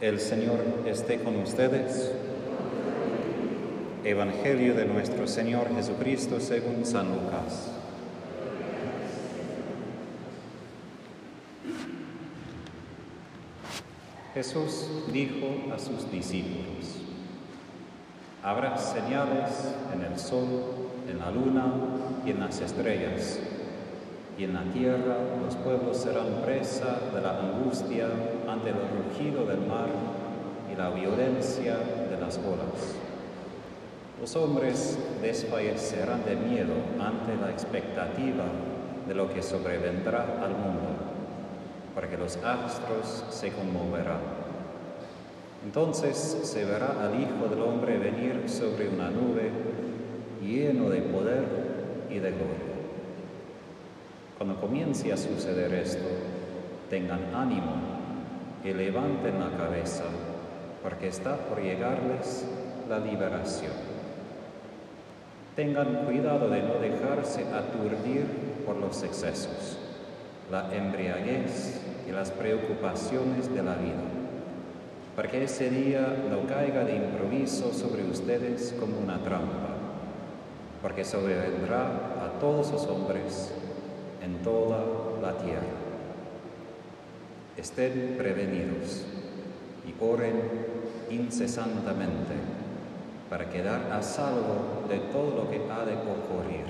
El Señor esté con ustedes. Evangelio de nuestro Señor Jesucristo según San Lucas. Jesús dijo a sus discípulos, habrá señales en el sol, en la luna y en las estrellas y en la tierra los pueblos serán presa de la angustia ante el rugido del mar y la violencia de las olas. Los hombres desfallecerán de miedo ante la expectativa de lo que sobrevendrá al mundo, porque los astros se conmoverán. Entonces se verá al Hijo del Hombre venir sobre una nube lleno de poder y de gloria. Cuando comience a suceder esto, tengan ánimo y levanten la cabeza, porque está por llegarles la liberación. Tengan cuidado de no dejarse aturdir por los excesos, la embriaguez y las preocupaciones de la vida, para que ese día no caiga de improviso sobre ustedes como una trampa, porque sobrevendrá a todos los hombres en toda la tierra. Estén prevenidos y oren incesantemente para quedar a salvo de todo lo que ha de ocurrir.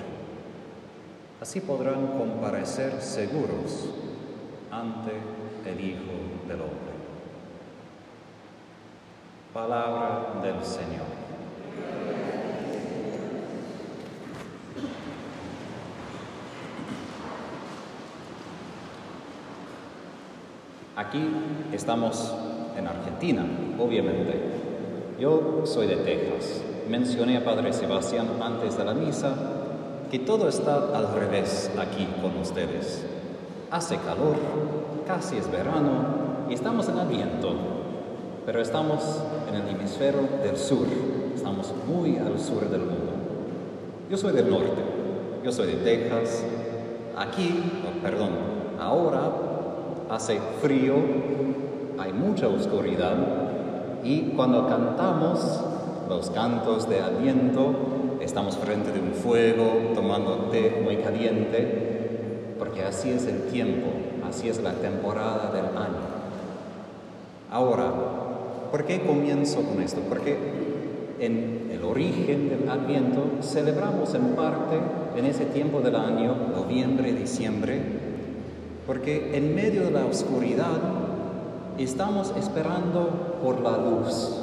Así podrán comparecer seguros ante el Hijo del Hombre. Palabra del Señor. Aquí estamos en Argentina, obviamente. Yo soy de Texas. Mencioné a Padre Sebastián antes de la misa que todo está al revés aquí con ustedes. Hace calor, casi es verano y estamos en el viento, pero estamos en el hemisferio del sur, estamos muy al sur del mundo. Yo soy del norte, yo soy de Texas. Aquí, oh, perdón, ahora hace frío, hay mucha oscuridad y cuando cantamos los cantos de aliento, estamos frente de un fuego tomando té muy caliente, porque así es el tiempo, así es la temporada del año. Ahora, ¿por qué comienzo con esto? Porque en el origen del Adviento celebramos en parte en ese tiempo del año, noviembre, diciembre, porque en medio de la oscuridad estamos esperando por la luz.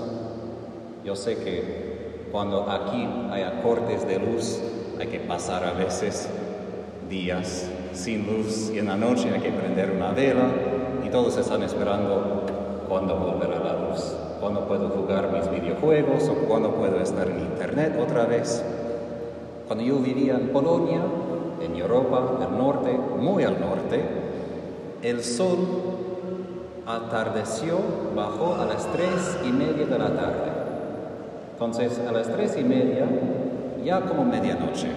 Yo sé que cuando aquí hay cortes de luz hay que pasar a veces días sin luz y en la noche hay que prender una vela y todos están esperando cuándo volverá la luz, cuándo puedo jugar mis videojuegos o cuándo puedo estar en internet otra vez. Cuando yo vivía en Polonia, en Europa del Norte, muy al norte, el sol atardeció, bajó a las tres y media de la tarde. Entonces, a las tres y media, ya como medianoche.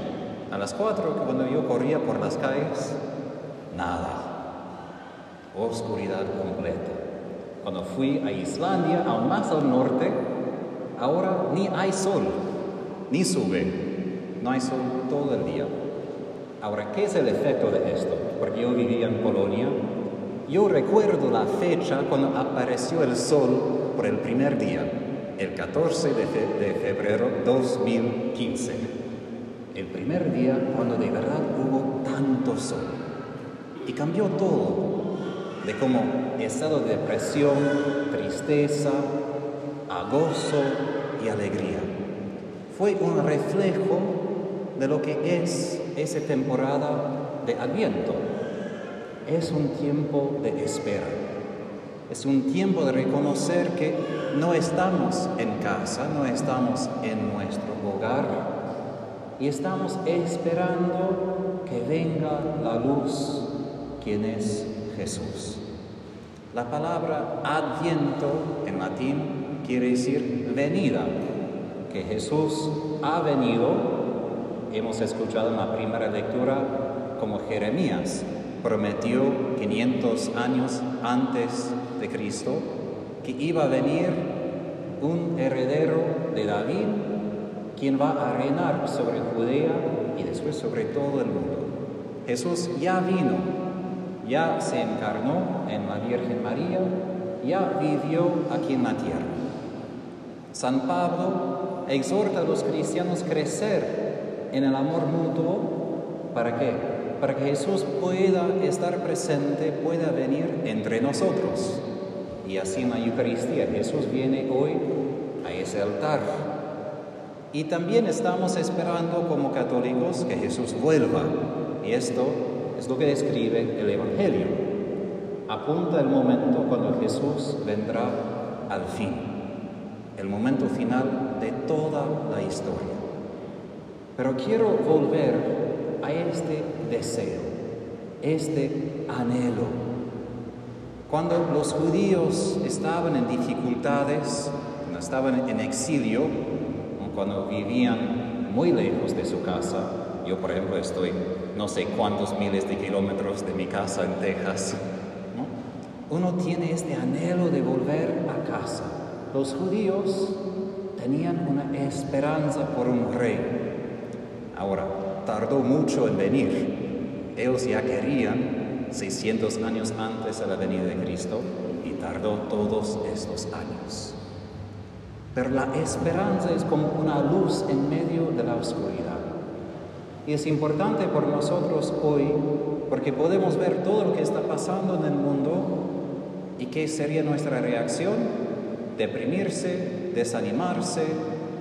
A las cuatro, cuando yo corría por las calles, nada. Oscuridad completa. Cuando fui a Islandia, aún más al norte, ahora ni hay sol, ni sube. No hay sol todo el día. Ahora, ¿qué es el efecto de esto? Porque yo vivía en Polonia. Yo recuerdo la fecha cuando apareció el sol por el primer día, el 14 de, de febrero 2015. El primer día cuando de verdad hubo tanto sol. Y cambió todo, de como estado de depresión, tristeza, a gozo y alegría. Fue un reflejo de lo que es esa temporada de Adviento. Es un tiempo de espera. Es un tiempo de reconocer que no estamos en casa, no estamos en nuestro hogar y estamos esperando que venga la luz, quien es Jesús. La palabra adviento en latín quiere decir venida, que Jesús ha venido hemos escuchado en la primera lectura como Jeremías prometió 500 años antes de Cristo que iba a venir un heredero de David, quien va a reinar sobre Judea y después sobre todo el mundo. Jesús ya vino, ya se encarnó en la Virgen María, ya vivió aquí en la tierra. San Pablo exhorta a los cristianos a crecer en el amor mutuo. ¿Para qué? Para que Jesús pueda estar presente, pueda venir entre nosotros. Y así en la Eucaristía Jesús viene hoy a ese altar. Y también estamos esperando como católicos que Jesús vuelva. Y esto es lo que describe el Evangelio. Apunta el momento cuando Jesús vendrá al fin, el momento final de toda la historia. Pero quiero volver a este deseo, este anhelo cuando los judíos estaban en dificultades, cuando estaban en exilio, cuando vivían muy lejos de su casa, yo por ejemplo estoy no sé cuántos miles de kilómetros de mi casa en Texas, uno tiene este anhelo de volver a casa. Los judíos tenían una esperanza por un rey. Ahora, tardó mucho en venir. Ellos ya querían 600 años antes de la venida de Cristo y tardó todos estos años. Pero la esperanza es como una luz en medio de la oscuridad. Y es importante por nosotros hoy porque podemos ver todo lo que está pasando en el mundo y qué sería nuestra reacción, deprimirse, desanimarse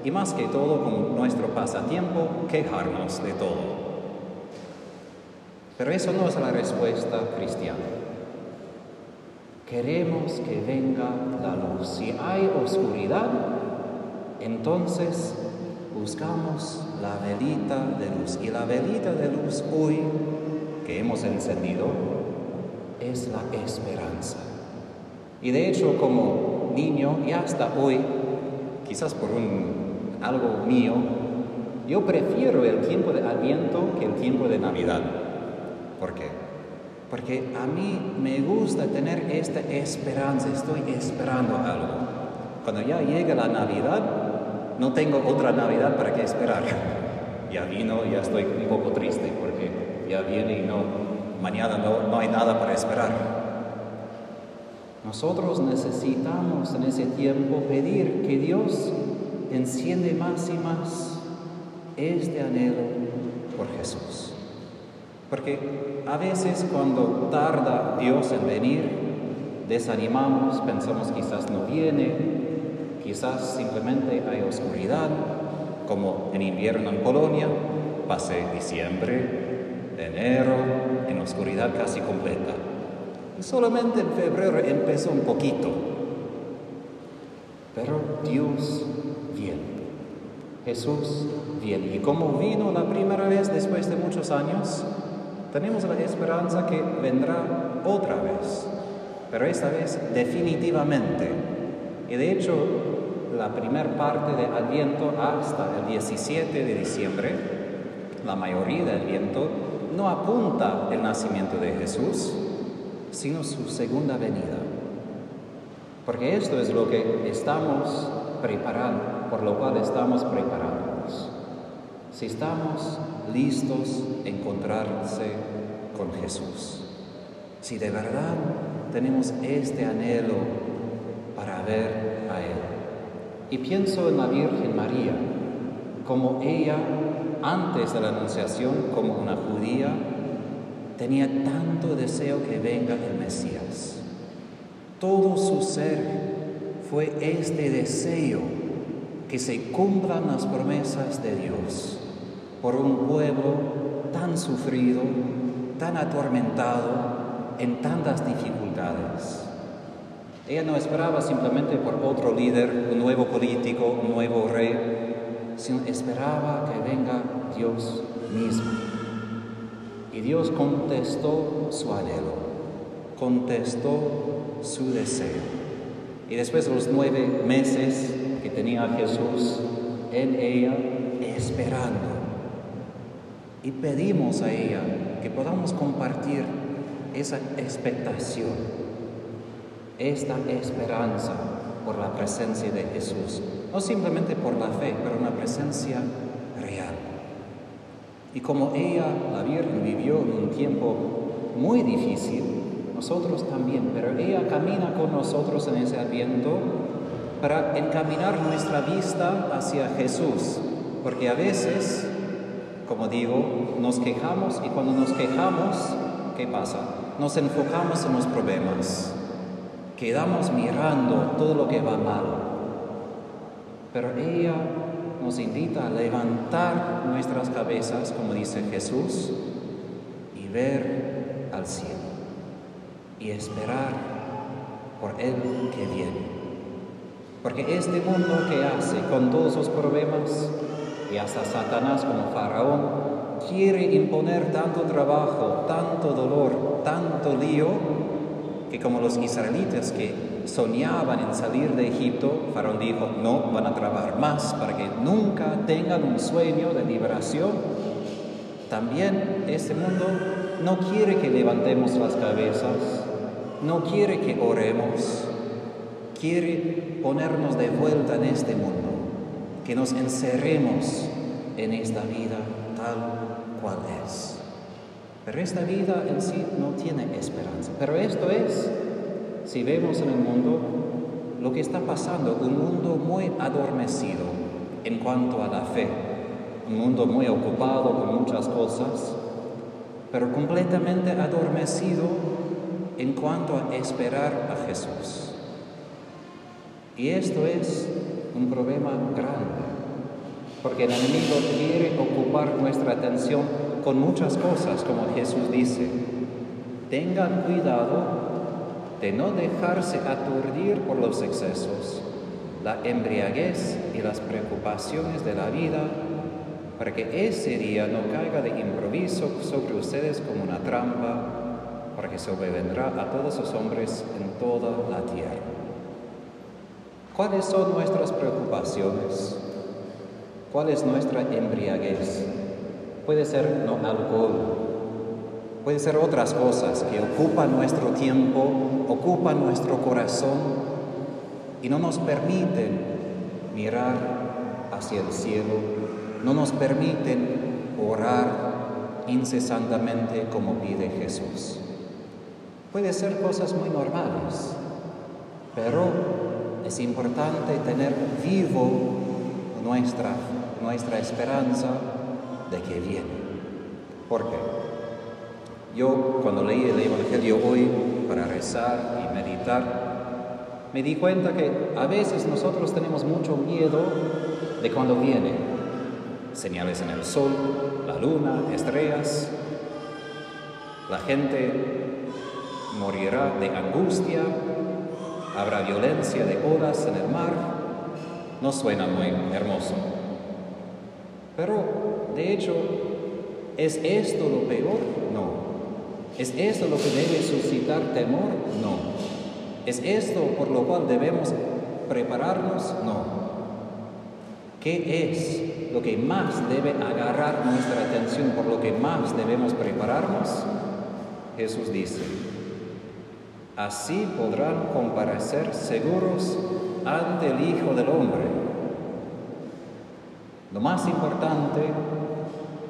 y más que todo con nuestro pasatiempo, quejarnos de todo. Pero eso no es la respuesta cristiana. Queremos que venga la luz. Si hay oscuridad, entonces buscamos la velita de luz. Y la velita de luz hoy que hemos encendido es la esperanza. Y de hecho como niño y hasta hoy, quizás por un, algo mío, yo prefiero el tiempo de Adviento que el tiempo de Navidad. ¿Por qué? Porque a mí me gusta tener esta esperanza, estoy esperando algo. Cuando ya llega la Navidad, no tengo otra Navidad para qué esperar. Ya vino, ya estoy un poco triste porque ya viene y no, mañana no, no hay nada para esperar. Nosotros necesitamos en ese tiempo pedir que Dios enciende más y más este anhelo por Jesús. Porque a veces cuando tarda Dios en venir, desanimamos, pensamos quizás no viene, quizás simplemente hay oscuridad, como en invierno en Polonia, pasé diciembre, enero, en oscuridad casi completa. Y solamente en febrero empezó un poquito. Pero Dios. Jesús viene. Y como vino la primera vez después de muchos años, tenemos la esperanza que vendrá otra vez, pero esta vez definitivamente. Y de hecho, la primera parte de Adviento hasta el 17 de diciembre, la mayoría del Adviento no apunta el nacimiento de Jesús, sino su segunda venida. Porque esto es lo que estamos preparando, por lo cual estamos preparándonos. Si estamos listos a encontrarse con Jesús. Si de verdad tenemos este anhelo para ver a Él. Y pienso en la Virgen María, como ella, antes de la Anunciación, como una judía, tenía tanto deseo que venga el Mesías. Todo su ser fue este deseo que se cumplan las promesas de Dios por un pueblo tan sufrido, tan atormentado, en tantas dificultades. Ella no esperaba simplemente por otro líder, un nuevo político, un nuevo rey, sino esperaba que venga Dios mismo. Y Dios contestó su anhelo, contestó su deseo. Y después de los nueve meses tenía Jesús en ella, esperando, y pedimos a ella que podamos compartir esa expectación. esta esperanza por la presencia de Jesús, no simplemente por la fe, pero una presencia real. Y como ella, la Virgen, vivió en un tiempo muy difícil, nosotros también, pero ella camina con nosotros en ese adviento para encaminar nuestra vista hacia Jesús, porque a veces, como digo, nos quejamos y cuando nos quejamos, ¿qué pasa? Nos enfocamos en los problemas, quedamos mirando todo lo que va mal, pero ella nos invita a levantar nuestras cabezas, como dice Jesús, y ver al cielo y esperar por Él que viene. Porque este mundo que hace con todos los problemas, y hasta Satanás como faraón, quiere imponer tanto trabajo, tanto dolor, tanto lío, que como los israelitas que soñaban en salir de Egipto, Faraón dijo, no, van a trabajar más para que nunca tengan un sueño de liberación. También este mundo no quiere que levantemos las cabezas, no quiere que oremos, quiere ponernos de vuelta en este mundo, que nos encerremos en esta vida tal cual es. Pero esta vida en sí no tiene esperanza. Pero esto es, si vemos en el mundo, lo que está pasando, un mundo muy adormecido en cuanto a la fe, un mundo muy ocupado con muchas cosas, pero completamente adormecido en cuanto a esperar a Jesús. Y esto es un problema grande, porque el enemigo quiere ocupar nuestra atención con muchas cosas, como Jesús dice. Tengan cuidado de no dejarse aturdir por los excesos, la embriaguez y las preocupaciones de la vida, para que ese día no caiga de improviso sobre ustedes como una trampa, para que sobrevendrá a todos los hombres en toda la tierra. ¿Cuáles son nuestras preocupaciones? ¿Cuál es nuestra embriaguez? Puede ser no alcohol, puede ser otras cosas que ocupan nuestro tiempo, ocupan nuestro corazón y no nos permiten mirar hacia el cielo, no nos permiten orar incesantemente como pide Jesús. Puede ser cosas muy normales, pero es importante tener vivo nuestra, nuestra esperanza de que viene. Porque yo cuando leí el Evangelio hoy para rezar y meditar, me di cuenta que a veces nosotros tenemos mucho miedo de cuando viene. Señales en el sol, la luna, estrellas. La gente morirá de angustia, habrá violencia de olas en el mar, no suena muy hermoso. Pero, de hecho, ¿es esto lo peor? No. ¿Es esto lo que debe suscitar temor? No. ¿Es esto por lo cual debemos prepararnos? No. ¿Qué es lo que más debe agarrar nuestra atención, por lo que más debemos prepararnos? Jesús dice, Así podrán comparecer seguros ante el Hijo del Hombre. Lo más importante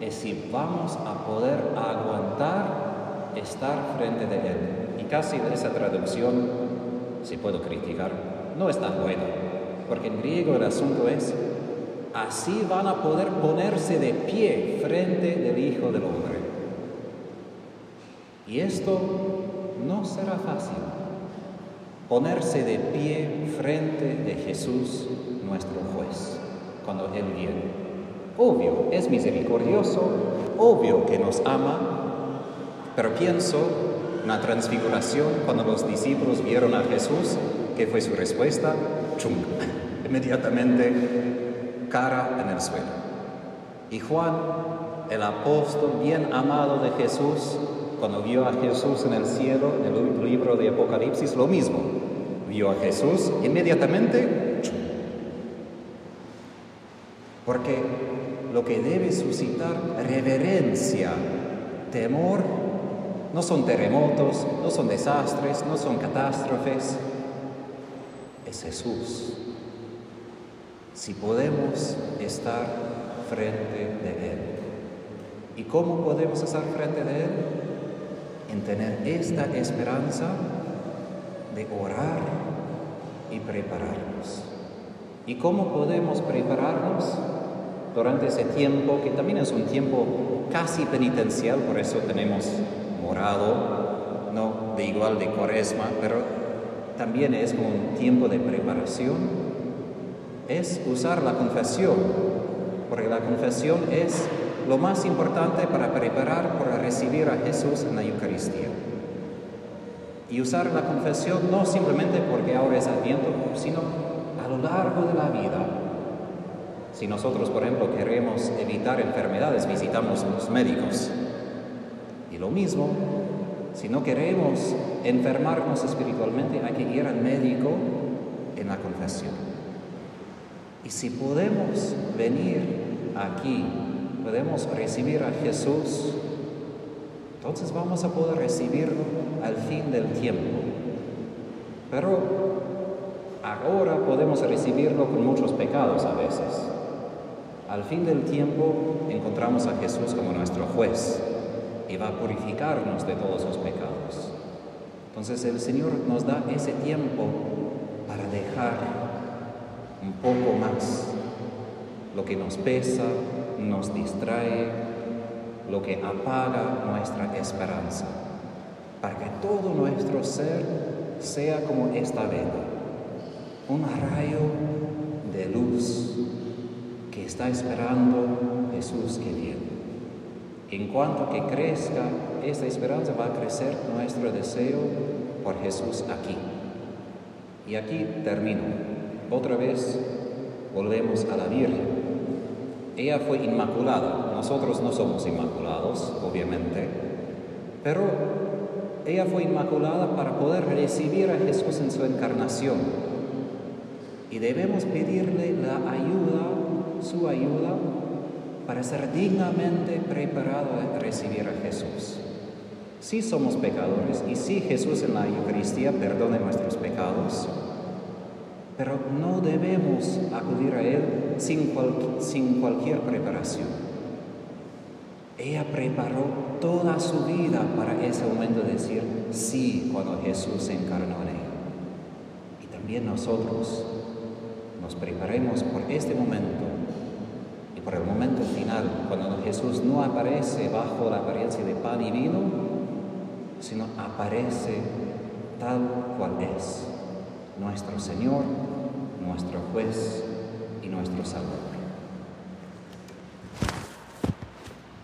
es si vamos a poder aguantar estar frente de Él. Y casi de esa traducción, si puedo criticar, no es tan buena, porque en griego el asunto es, así van a poder ponerse de pie frente del Hijo del Hombre. Y esto no será fácil ponerse de pie frente de Jesús, nuestro juez, cuando Él viene. Obvio, es misericordioso, obvio que nos ama, pero pienso en la transfiguración cuando los discípulos vieron a Jesús, ¿qué fue su respuesta? Chung, inmediatamente cara en el suelo. Y Juan, el apóstol bien amado de Jesús, cuando vio a Jesús en el cielo, en el libro de Apocalipsis, lo mismo. Vio a Jesús inmediatamente. Porque lo que debe suscitar reverencia, temor, no son terremotos, no son desastres, no son catástrofes, es Jesús. Si podemos estar frente de Él. ¿Y cómo podemos estar frente de Él? En tener esta esperanza de orar y prepararnos. ¿Y cómo podemos prepararnos durante ese tiempo, que también es un tiempo casi penitencial, por eso tenemos morado, no de igual de cuaresma, pero también es como un tiempo de preparación? Es usar la confesión, porque la confesión es lo más importante para preparar para recibir a Jesús en la Eucaristía. Y usar la confesión no simplemente porque ahora es Adviento, sino a lo largo de la vida. Si nosotros, por ejemplo, queremos evitar enfermedades, visitamos los médicos. Y lo mismo, si no queremos enfermarnos espiritualmente, hay que ir al médico en la confesión. Y si podemos venir aquí, podemos recibir a Jesús, entonces vamos a poder recibirlo al fin del tiempo. Pero ahora podemos recibirlo con muchos pecados a veces. Al fin del tiempo encontramos a Jesús como nuestro juez y va a purificarnos de todos los pecados. Entonces el Señor nos da ese tiempo para dejar un poco más lo que nos pesa, nos distrae, lo que apaga nuestra esperanza, para que todo nuestro ser sea como esta vela, un rayo de luz que está esperando Jesús que viene. En cuanto que crezca esta esperanza, va a crecer nuestro deseo por Jesús aquí. Y aquí termino. Otra vez volvemos a la Virgen. Ella fue inmaculada. Nosotros no somos inmaculados, obviamente. Pero ella fue inmaculada para poder recibir a Jesús en su encarnación. Y debemos pedirle la ayuda, su ayuda, para ser dignamente preparado a recibir a Jesús. Sí somos pecadores y sí Jesús en la Eucaristía perdona nuestros pecados, pero no debemos acudir a Él sin, sin cualquier preparación. Ella preparó toda su vida para ese momento de decir sí cuando Jesús se encarnó en ella. Y también nosotros nos preparemos por este momento y por el momento final, cuando Jesús no aparece bajo la apariencia de pan y vino, sino aparece tal cual es nuestro Señor, nuestro juez y nuestro Salvador.